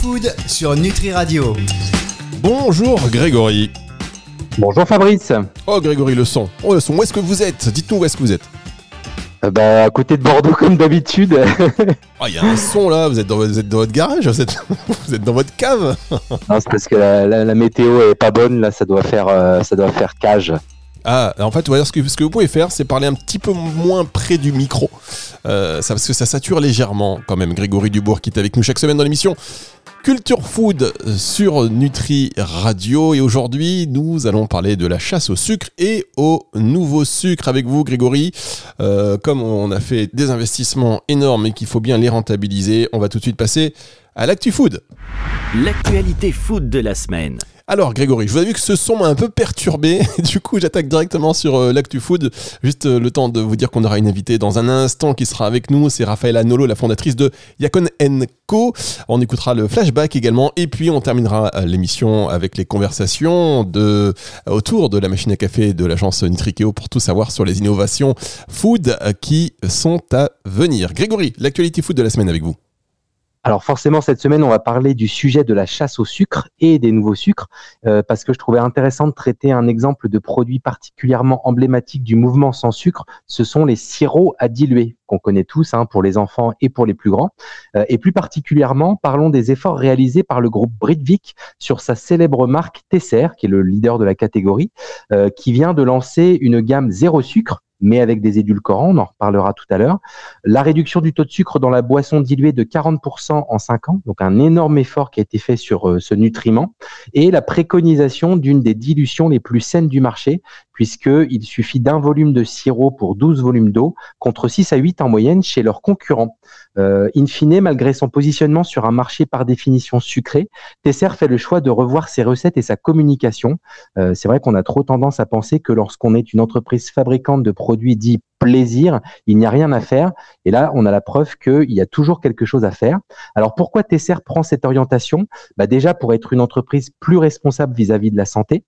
Food sur Nutri Radio. Bonjour Grégory. Bonjour Fabrice. Oh Grégory, le son. Oh le son, où est-ce que vous êtes? Dites-nous où est-ce que vous êtes. Euh, bah, à côté de Bordeaux comme d'habitude. Oh, il y a un son là, vous êtes dans, vous êtes dans votre garage, vous êtes, vous êtes dans votre cave? non, c'est parce que la, la- la météo est pas bonne, là ça doit faire, euh, ça doit faire cage. Ah, en fait, on va dire ce que, ce que vous pouvez faire, c'est parler un petit peu moins près du micro. Euh, ça, parce que ça sature légèrement quand même. Grégory Dubourg qui est avec nous chaque semaine dans l'émission Culture Food sur Nutri Radio. Et aujourd'hui, nous allons parler de la chasse au sucre et au nouveau sucre avec vous, Grégory. Euh, comme on a fait des investissements énormes et qu'il faut bien les rentabiliser, on va tout de suite passer à l'actu food. L'actualité food de la semaine. Alors Grégory, je vous ai vu que ce son m'a un peu perturbé. Du coup, j'attaque directement sur euh, l'actu food. Juste euh, le temps de vous dire qu'on aura une invitée dans un instant qui sera avec nous. C'est Rafaela Nolo, la fondatrice de Yacon Co. On écoutera le flashback également. Et puis, on terminera euh, l'émission avec les conversations de, autour de la machine à café de l'agence Nitrikeo pour tout savoir sur les innovations food euh, qui sont à venir. Grégory, l'actualité food de la semaine avec vous. Alors forcément, cette semaine, on va parler du sujet de la chasse au sucre et des nouveaux sucres, euh, parce que je trouvais intéressant de traiter un exemple de produit particulièrement emblématique du mouvement sans sucre. Ce sont les sirops à diluer, qu'on connaît tous hein, pour les enfants et pour les plus grands. Euh, et plus particulièrement, parlons des efforts réalisés par le groupe Britvic sur sa célèbre marque Tesser, qui est le leader de la catégorie, euh, qui vient de lancer une gamme zéro sucre mais avec des édulcorants, on en reparlera tout à l'heure. La réduction du taux de sucre dans la boisson diluée de 40% en 5 ans, donc un énorme effort qui a été fait sur euh, ce nutriment, et la préconisation d'une des dilutions les plus saines du marché, puisqu'il suffit d'un volume de sirop pour 12 volumes d'eau, contre 6 à 8 en moyenne chez leurs concurrents. Euh, in fine, malgré son positionnement sur un marché par définition sucré, Tesser fait le choix de revoir ses recettes et sa communication. Euh, C'est vrai qu'on a trop tendance à penser que lorsqu'on est une entreprise fabricante de produits dits plaisir, il n'y a rien à faire. Et là, on a la preuve qu'il y a toujours quelque chose à faire. Alors pourquoi Tesser prend cette orientation? Bah Déjà pour être une entreprise plus responsable vis-à-vis de la santé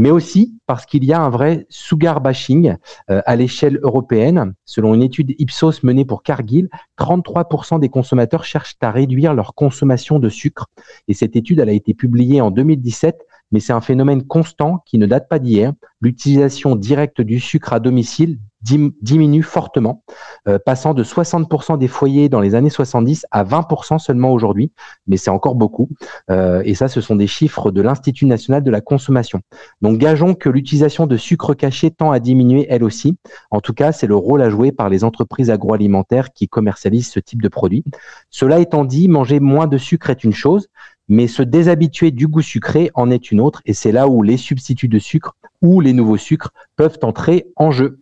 mais aussi parce qu'il y a un vrai sugar bashing euh, à l'échelle européenne. Selon une étude Ipsos menée pour Cargill, 33% des consommateurs cherchent à réduire leur consommation de sucre. Et cette étude, elle a été publiée en 2017, mais c'est un phénomène constant qui ne date pas d'hier. L'utilisation directe du sucre à domicile dim- diminue fortement, euh, passant de 60% des foyers dans les années 70 à 20% seulement aujourd'hui, mais c'est encore beaucoup. Euh, et ça, ce sont des chiffres de l'Institut national de la consommation. Donc gageons que l'utilisation de sucre caché tend à diminuer elle aussi. En tout cas, c'est le rôle à jouer par les entreprises agroalimentaires qui commercialisent ce type de produit. Cela étant dit, manger moins de sucre est une chose, mais se déshabituer du goût sucré en est une autre, et c'est là où les substituts de sucre ou les nouveaux sucres peuvent entrer en jeu.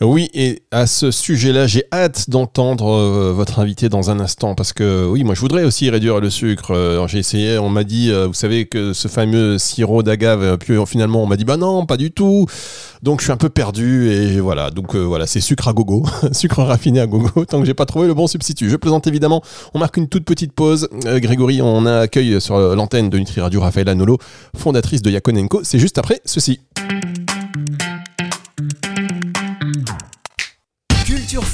Oui, et à ce sujet-là, j'ai hâte d'entendre euh, votre invité dans un instant parce que oui, moi je voudrais aussi réduire le sucre. Euh, j'ai essayé, on m'a dit, euh, vous savez que ce fameux sirop d'agave, puis finalement on m'a dit bah non, pas du tout. Donc je suis un peu perdu et voilà. Donc voilà, c'est sucre à gogo, sucre raffiné à gogo. Tant que j'ai pas trouvé le bon substitut, je plaisante évidemment. On marque une toute petite pause. Grégory, on a sur l'antenne de Nutri Radio Raphaël Nolo, fondatrice de Yakonenko. C'est juste après ceci.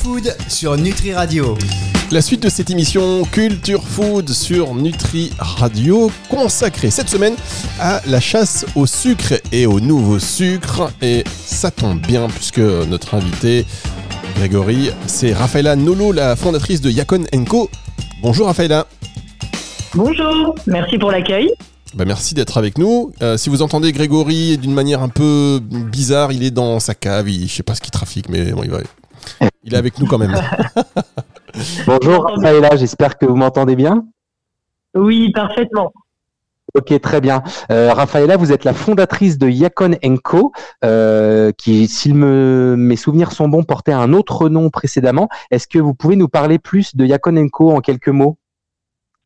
Food sur Nutri Radio. La suite de cette émission Culture Food sur Nutri Radio, consacrée cette semaine à la chasse au sucre et au nouveau sucre. Et ça tombe bien puisque notre invité, Grégory, c'est Rafaela Nolo, la fondatrice de Yacon Co. Bonjour Rafaela. Bonjour, merci pour l'accueil. Bah, merci d'être avec nous. Euh, si vous entendez Grégory d'une manière un peu bizarre, il est dans sa cave, il, je sais pas ce qu'il trafique, mais bon, il, va, il est avec nous quand même. Bonjour Raphaëla, j'espère que vous m'entendez bien. Oui, parfaitement. Ok, très bien. Euh, Raphaëla, vous êtes la fondatrice de Yacon Co, euh, qui, si me, mes souvenirs sont bons, portait un autre nom précédemment. Est-ce que vous pouvez nous parler plus de Yacon Co en quelques mots?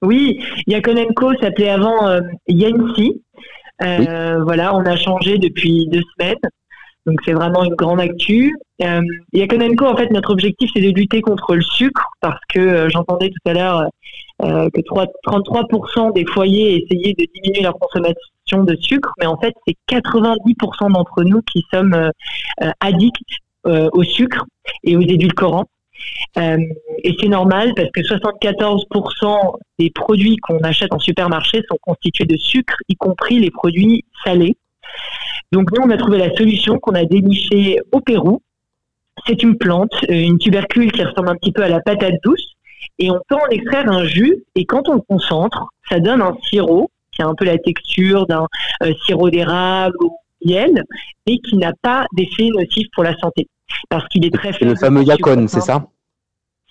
Oui, Yakonenko s'appelait avant euh, Yancy. Euh, Voilà, on a changé depuis deux semaines. Donc c'est vraiment une grande actu. Euh, Yakonenko, en fait, notre objectif, c'est de lutter contre le sucre parce que euh, j'entendais tout à l'heure euh, que 3, 33% des foyers essayaient de diminuer leur consommation de sucre, mais en fait, c'est 90% d'entre nous qui sommes euh, addicts au sucre et aux édulcorants. et c'est normal parce que 74% des produits qu'on achète en supermarché sont constitués de sucre, y compris les produits salés. Donc nous, on a trouvé la solution qu'on a dénichée au Pérou. C'est une plante, une tubercule qui ressemble un petit peu à la patate douce, et on peut en extraire un jus. Et quand on le concentre, ça donne un sirop qui a un peu la texture d'un euh, sirop d'érable ou miel, mais qui n'a pas d'effet nocif pour la santé, parce qu'il est très. C'est le fameux Yacon, c'est ça?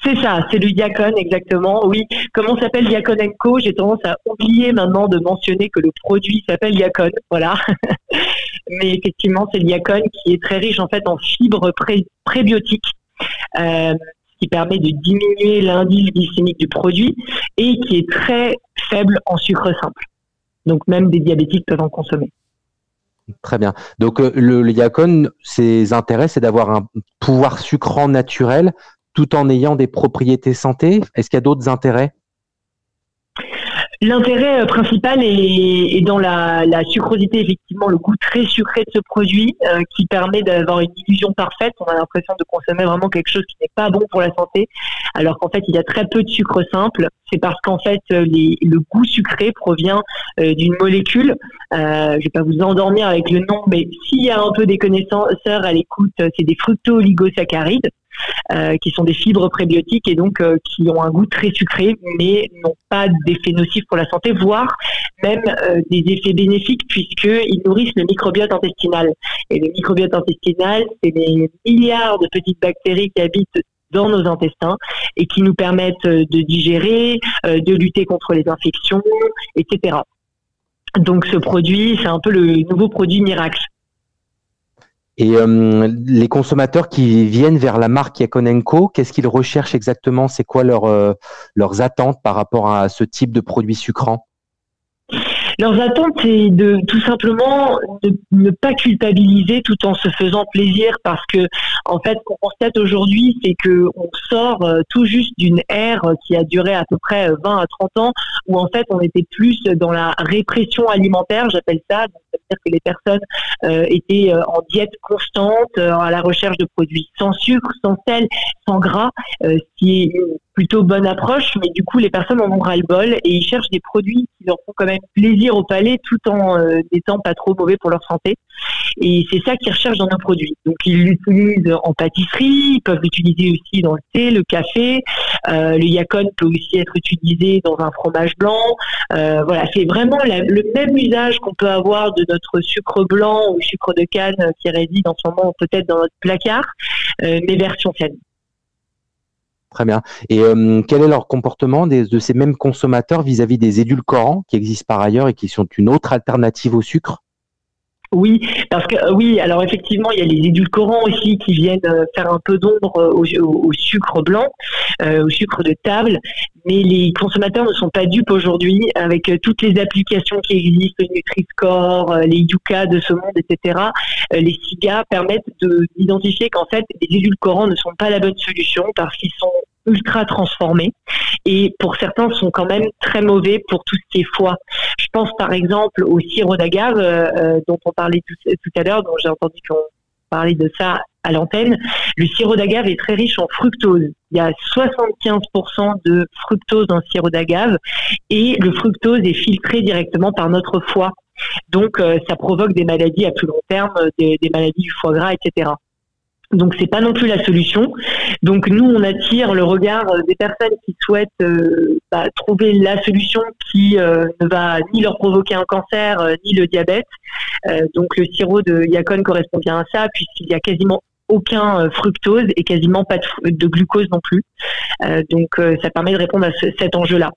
C'est ça, c'est le Yacon exactement. Oui, comment s'appelle Yacon Co? J'ai tendance à oublier maintenant de mentionner que le produit s'appelle Yacon, voilà. Mais effectivement, c'est le Yacon qui est très riche en fait en fibres prébiotiques. Euh, qui permet de diminuer l'indice glycémique du produit et qui est très faible en sucre simple. Donc même des diabétiques peuvent en consommer. Très bien. Donc euh, le, le ses intérêts, c'est d'avoir un pouvoir sucrant naturel tout en ayant des propriétés santé. Est-ce qu'il y a d'autres intérêts? L'intérêt euh, principal est, dans la, sucrosité, effectivement, le goût très sucré de ce produit euh, qui permet d'avoir une illusion parfaite. On a l'impression de consommer vraiment quelque chose qui n'est pas bon pour la santé, alors qu'en fait, il y a très peu de sucre simple. C'est parce qu'en fait, euh, le goût sucré provient d'une molécule. je ne vais pas vous endormir avec le nom, mais s'il y a un peu des connaisseurs à l'écoute, c'est des fructo-oligosaccharides. Euh, qui sont des fibres prébiotiques et donc euh, qui ont un goût très sucré, mais n'ont pas d'effet nocif pour la santé, voire même euh, des effets bénéfiques puisqu'ils nourrissent le microbiote intestinal. Et le microbiote intestinal, c'est des milliards de petites bactéries qui habitent dans nos intestins et qui nous permettent de digérer, de lutter contre les infections, etc. Donc ce produit, c'est un peu le nouveau produit miracle. Et euh, les consommateurs qui viennent vers la marque Yakonenko, qu'est-ce qu'ils recherchent exactement? C'est quoi leur, euh, leurs attentes par rapport à ce type de produit sucrant? Leurs attentes, c'est de tout simplement de ne pas culpabiliser tout en se faisant plaisir parce que, en fait, ce qu'on constate aujourd'hui, c'est que on sort euh, tout juste d'une ère qui a duré à peu près 20 euh, à 30 ans où, en fait, on était plus dans la répression alimentaire, j'appelle ça. C'est-à-dire que les personnes euh, étaient en diète constante, à la recherche de produits sans sucre, sans sel, sans gras, ce qui est plutôt bonne approche, mais du coup, les personnes en ont ras-le-bol et ils cherchent des produits qui leur font quand même plaisir au palais tout en euh, n'étant pas trop mauvais pour leur santé. Et c'est ça qu'ils recherchent dans nos produits. Donc, ils l'utilisent en pâtisserie, ils peuvent l'utiliser aussi dans le thé, le café. Euh, le yacon peut aussi être utilisé dans un fromage blanc. Euh, voilà, c'est vraiment le même usage qu'on peut avoir de notre sucre blanc ou sucre de canne qui réside en ce moment peut-être dans notre placard, mais version saine. Très bien. Et euh, quel est leur comportement de ces mêmes consommateurs vis-à-vis des édulcorants qui existent par ailleurs et qui sont une autre alternative au sucre? Oui, parce que euh, oui, alors effectivement, il y a les édulcorants aussi qui viennent euh, faire un peu d'ombre au, sucre blanc, au sucre de table, mais les consommateurs ne sont pas dupes aujourd'hui avec toutes les applications qui existent, le Nutri-Score, les Yuka de ce monde, etc. les SIGA permettent d'identifier qu'en fait, les édulcorants ne sont pas la bonne solution parce qu'ils sont ultra transformés et pour certains sont quand même très mauvais pour tout ce qui est foie. Je pense par exemple au sirop d'agave euh, euh, dont on parlait tout, à l'heure, dont j'ai entendu qu'on parlait de ça à l'antenne. Le sirop d'agave est très riche en fructose. Il y a 75% de fructose dans le sirop d'agave et le fructose est filtré directement par notre foie. Donc euh, ça provoque des maladies à plus long terme, des maladies du foie gras, etc. Donc c'est pas non plus la solution. Donc nous on attire le regard des personnes qui souhaitent euh, bah, trouver la solution qui euh, ne va ni leur provoquer un cancer euh, ni le diabète. donc le sirop de Yacon correspond bien à ça puisqu'il y a quasiment aucun fructose et quasiment pas de, glucose non plus. donc ça permet de répondre à cet enjeu-là.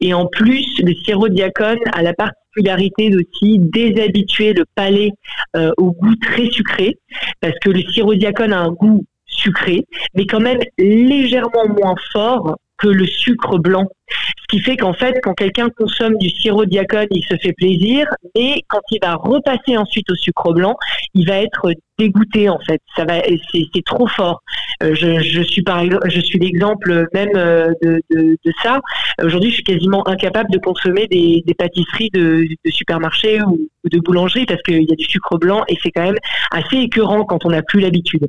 Et en plus, le Yacon a la particularité aussi déshabituer le palais euh, au goût très sucré, parce que le sirop diacone a un goût sucré, mais quand même légèrement moins fort que le sucre blanc. Ce qui fait qu'en fait, quand quelqu'un consomme du sirop diacone, il se fait plaisir, mais quand il va repasser ensuite au sucre blanc, il va être dégoûté en fait. Ça va, c'est trop fort. Euh, je, suis par je suis l'exemple même euh, de, ça. Aujourd'hui, je suis quasiment incapable de consommer des, pâtisseries de, de supermarché ou, de boulangerie parce qu'il y a du sucre blanc et c'est quand même assez écœurant quand on n'a plus l'habitude.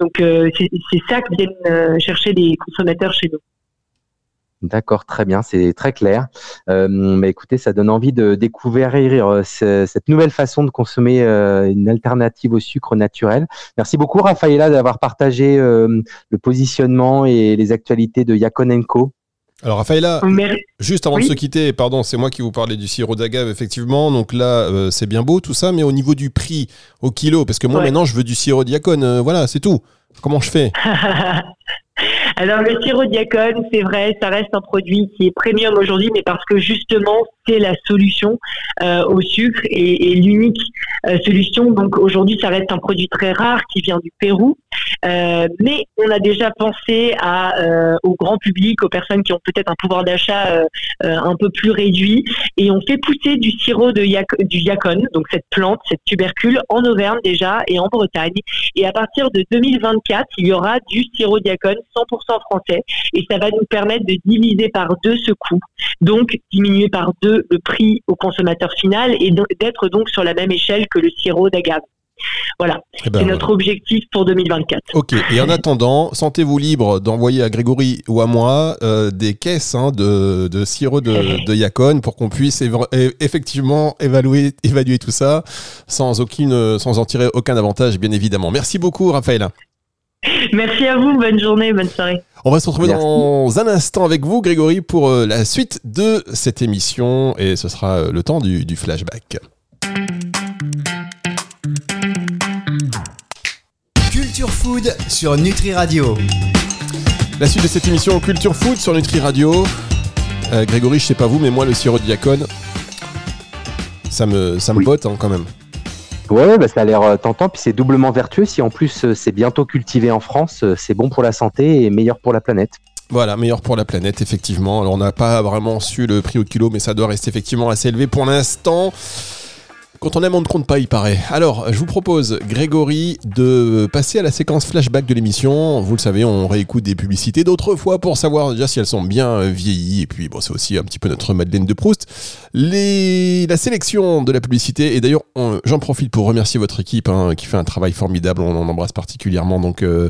Donc euh, c'est ça que viennent chercher les consommateurs chez nous. D'accord, très bien, c'est très clair. Euh, mais écoutez, ça donne envie de découvrir euh, cette nouvelle façon de consommer euh, une alternative au sucre naturel. Merci beaucoup, Raphaëla, d'avoir partagé euh, le positionnement et les actualités de Yakonenko. Alors Raphaëla, juste avant de se quitter, pardon, c'est moi qui vous parlais du sirop d'agave, effectivement. Donc là, c'est bien beau tout ça, mais au niveau du prix au kilo, parce que moi maintenant je veux du sirop diacone, voilà, c'est tout. Comment je fais? Alors le sirop diacone, c'est vrai, ça reste un produit qui est premium aujourd'hui, mais parce que justement c'est la solution euh, au sucre et, l'unique solution. Donc aujourd'hui, ça reste un produit très rare qui vient du Pérou, euh, mais on a déjà pensé à au grand public, aux personnes qui ont peut-être un pouvoir d'achat un peu plus réduit, et on fait pousser du sirop de du yacon, donc cette plante, cette tubercule, en Auvergne déjà et en Bretagne. Et à partir de 2024, il y aura du sirop diacone 100% français et ça va nous permettre de diviser par deux ce coût, donc diminuer par deux le prix au consommateur final et d'être donc sur la même échelle que le sirop d'agave. Voilà, eh ben c'est notre objectif pour 2024. Ok, et en attendant, sentez-vous libre d'envoyer à Grégory ou à moi euh, des caisses hein, de, sirop de, de Yacon pour qu'on puisse effectivement évaluer, évaluer tout ça sans, aucune, sans en tirer aucun avantage, bien évidemment. Merci beaucoup, Raphaël. Merci à vous, bonne journée, bonne soirée. On va se retrouver dans un instant avec vous, Grégory, pour euh, la suite de cette émission et ce sera euh, le temps du, du flashback. Culture Food sur Nutri Radio. La suite de cette émission Culture Food sur Nutri Radio. Euh, Grégory, je sais pas vous, mais moi, le sirop de diacone, ça me, ça me botte hein, quand même. Ouais, bah, ça a l'air euh, tentant, puis c'est doublement vertueux. Si en plus euh, c'est bientôt cultivé en France, c'est bon pour la santé et meilleur pour la planète. Voilà, meilleur pour la planète, effectivement. Alors on n'a pas vraiment su le prix au kilo, mais ça doit rester effectivement assez élevé pour l'instant. Quand on aime, on ne compte pas, il paraît. Alors, je vous propose, Grégory, de passer à la séquence flashback de l'émission. Vous le savez, on réécoute des publicités d'autrefois pour savoir déjà si elles sont bien vieillies. Et puis, bon, c'est aussi un petit peu notre Madeleine de Proust. Les... La sélection de la publicité, et d'ailleurs, j'en profite pour remercier votre équipe hein, qui fait un travail formidable. On en embrasse particulièrement donc euh,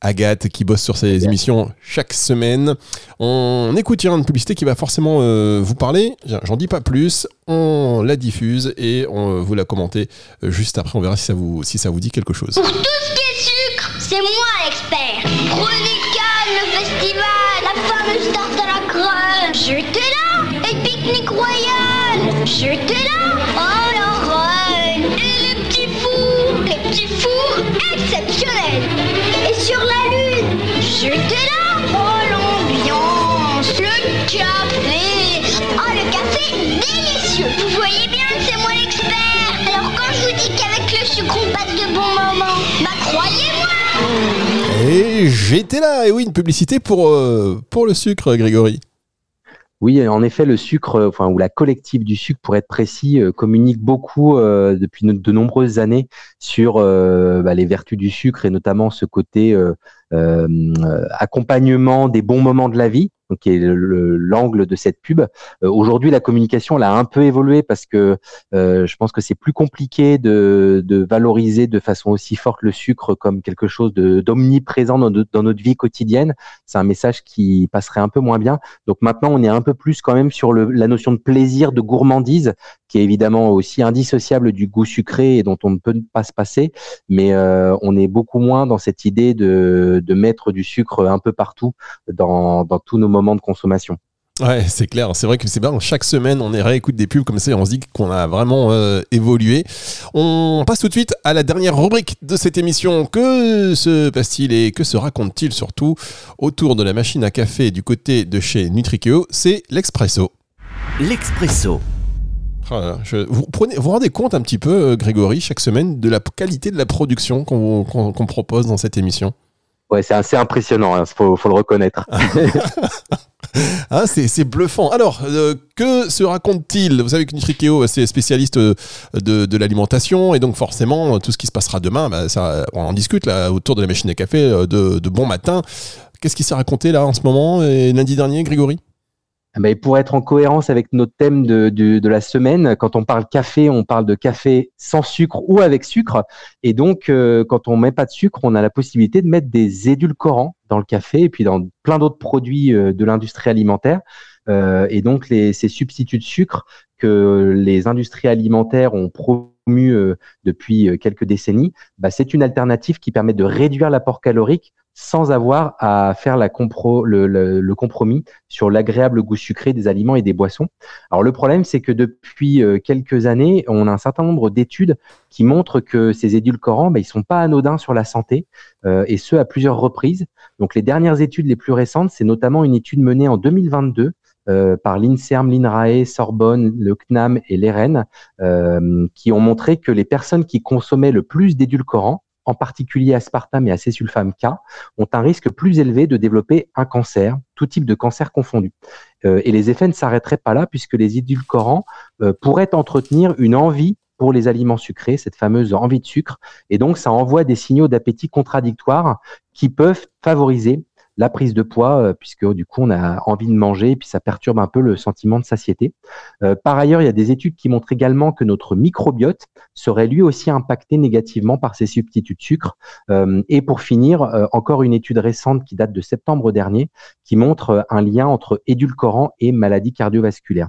Agathe qui bosse sur ces émissions chaque semaine. On écoute une publicité qui va forcément euh, vous parler. J'en dis pas plus. On la diffuse et on vous la commentez euh, juste après. On verra si ça vous, si ça vous dit quelque chose. Pour tout ce qui est sucre, c'est moi l'expert. Prenez le festival, la fameuse tarte à la crème. J'étais là. Et pique-nique royal. J'étais là. J'étais là. Oh l'ambiance, le café. Oh le café délicieux. Vous voyez bien que c'est moi l'expert. Alors quand je vous dis qu'avec le sucre on passe de bons moments, bah croyez-moi. Et j'étais là. Et oui, une publicité pour, euh, pour le sucre, Grégory. Oui, en effet, le sucre, euh, enfin, ou la collective du sucre, pour être précis, euh, communique beaucoup euh, depuis de nombreuses années sur bah, les vertus du sucre et notamment ce côté accompagnement des bons moments de la vie qui est l'angle de cette pub. Euh, aujourd'hui, la communication, elle a un peu évolué parce que euh, je pense que c'est plus compliqué de, de, valoriser de façon aussi forte le sucre comme quelque chose d'omniprésent dans, dans, notre vie quotidienne. C'est un message qui passerait un peu moins bien. Donc maintenant, on est un peu plus quand même sur le, la notion de plaisir, de gourmandise, qui est évidemment aussi indissociable du goût sucré et dont on ne peut pas se passer. Mais euh, on est beaucoup moins dans cette idée de, de mettre du sucre un peu partout dans, dans tous nos moment de consommation. Ouais, c'est clair. C'est vrai que c'est bien. Chaque semaine, on est réécoute des pubs comme ça et on se dit qu'on a vraiment euh, évolué. On passe tout de suite à la dernière rubrique de cette émission. Que se passe-t-il et que se raconte-t-il surtout autour de la machine à café du côté de chez Nutrikeo? C'est l'expresso. L'expresso. Ah vous, prenez, vous rendez compte un petit peu, euh, Grégory, chaque semaine, de la qualité de la production qu'on propose dans cette émission? Ouais, c'est assez impressionnant, il hein, faut, le reconnaître. ah, c'est bluffant. Alors, euh, que se raconte-t-il? Vous savez que Nutrikeo, c'est spécialiste euh, de, l'alimentation, et donc forcément, tout ce qui se passera demain, bah, on en discute là autour de la machine à café euh, de, de bon matin. Qu'est-ce qui s'est raconté là en ce moment? Lundi dernier, Grégory? Mais pour être en cohérence avec notre thème de, la semaine, quand on parle café, on parle de café sans sucre ou avec sucre. Et donc, euh, quand on met pas de sucre, on a la possibilité de mettre des édulcorants dans le café et puis dans plein d'autres produits euh, de l'industrie alimentaire. Euh, et donc, ces substituts de sucre que les industries alimentaires ont promu euh, depuis quelques décennies, bah, c'est une alternative qui permet de réduire l'apport calorique sans avoir à faire le, compromis sur l'agréable goût sucré des aliments et des boissons. Alors le problème, c'est que depuis euh, quelques années, on a un certain nombre d'études qui montrent que ces édulcorants, ben, ils sont pas anodins sur la santé, euh, et ce à plusieurs reprises. Donc les dernières études les plus récentes, c'est notamment une étude menée en 2022 euh, par l'INSERM, l'INRAE, Sorbonne, le CNAM et l'EREN, euh, qui ont montré que les personnes qui consommaient le plus d'édulcorants, en particulier aspartame et acésulfame K, ont un risque plus élevé de développer un cancer, tout type de cancer confondu. Euh, et les effets ne s'arrêteraient pas là, puisque les édulcorants euh, pourraient entretenir une envie pour les aliments sucrés, cette fameuse envie de sucre. Et donc, ça envoie des signaux d'appétit contradictoires qui peuvent favoriser la prise de poids, euh, puisque du coup, on a envie de manger et puis ça perturbe un peu le sentiment de satiété. Euh, par ailleurs, il y a des études qui montrent également que notre microbiote serait lui aussi impacté négativement par ces substituts de sucre. Euh, et pour finir, encore une étude récente qui date de septembre dernier qui montre un lien entre édulcorant et maladie cardiovasculaire.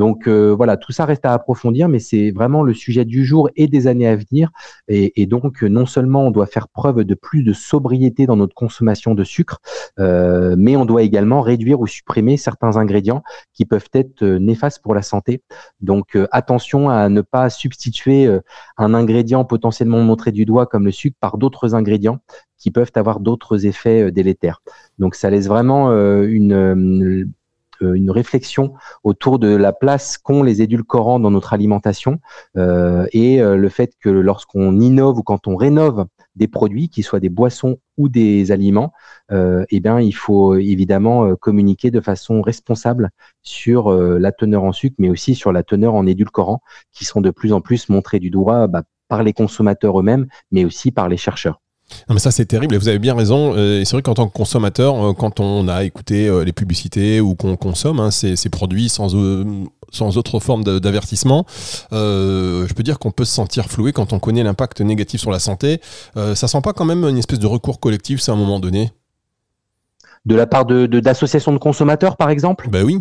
Donc euh, voilà, tout ça reste à approfondir, mais c'est vraiment le sujet du jour et des années à venir. Et, donc non seulement on doit faire preuve de plus de sobriété dans notre consommation de sucre, euh, mais on doit également réduire ou supprimer certains ingrédients qui peuvent être euh, néfastes pour la santé. Donc attention à ne pas substituer un ingrédient potentiellement montré du doigt comme le sucre par d'autres ingrédients qui peuvent avoir d'autres effets délétères. Donc ça laisse vraiment une une réflexion autour de la place qu'ont les édulcorants dans notre alimentation euh, et euh, le fait que lorsqu'on innove ou quand on rénove des produits, qu'ils soient des boissons ou des aliments, eh il faut évidemment communiquer de façon responsable sur la teneur en sucre, mais aussi sur la teneur en édulcorants, qui sont de plus en plus montrés du doigt bah, par les consommateurs eux-mêmes, mais aussi par les chercheurs. Non mais ça c'est terrible et vous avez bien raison. Euh, c'est vrai qu'en tant que consommateur, euh, quand on a écouté euh, les publicités ou qu'on consomme hein, ces, produits sans, sans autre forme d'avertissement, je peux dire qu'on peut se sentir floué quand on connaît l'impact négatif sur la santé. ça sent pas quand même une espèce de recours collectif, c'est à un moment donné? De la part de d'associations de, consommateurs par exemple? Ben oui.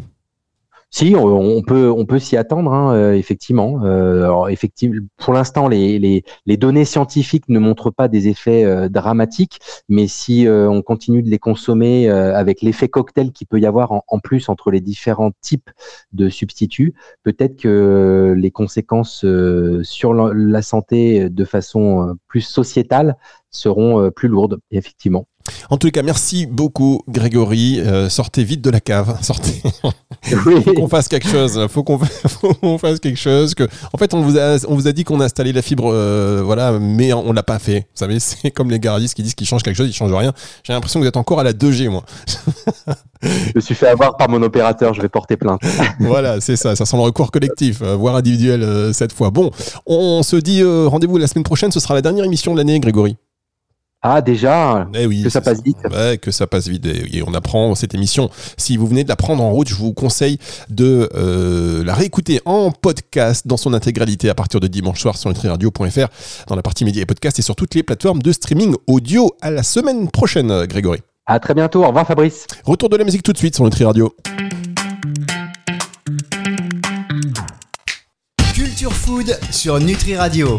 Si, on peut, on peut s'y attendre, hein, euh, effectivement. Euh, effectivement. Pour l'instant, les, données scientifiques ne montrent pas des effets euh, dramatiques, mais si on continue de les consommer avec l'effet cocktail qu'il peut y avoir en, en, plus entre les différents types de substituts, peut-être que les conséquences sur la santé de façon plus sociétale seront plus lourdes, effectivement. En tout cas, merci beaucoup, Grégory. Euh, sortez vite de la cave. Sortez. faut qu'on fasse quelque chose. Faut qu'on fasse quelque chose. Que, en fait, on vous a, on vous a dit qu'on a installé la fibre, euh, voilà, mais on l'a pas fait. Vous savez, c'est comme les garagistes qui disent qu'ils changent quelque chose, ils changent rien. J'ai l'impression que vous êtes encore à la 2G, moi. je me suis fait avoir par mon opérateur. Je vais porter plainte. voilà, c'est ça. Ça sent le recours collectif, euh, voire individuel cette fois. Bon, on se dit rendez-vous la semaine prochaine. Ce sera la dernière émission de l'année, Grégory. Ah déjà eh oui, Que ça passe vite. Ouais, que ça passe vite. Et on apprend cette émission. Si vous venez de la prendre en route, je vous conseille de euh, la réécouter en podcast dans son intégralité à partir de dimanche soir sur nutriradio.fr dans la partie médias et podcast et sur toutes les plateformes de streaming audio. À la semaine prochaine, Grégory. À très bientôt. Au revoir, Fabrice. Retour de la musique tout de suite sur Nutri Radio. Culture Food sur Nutri Radio.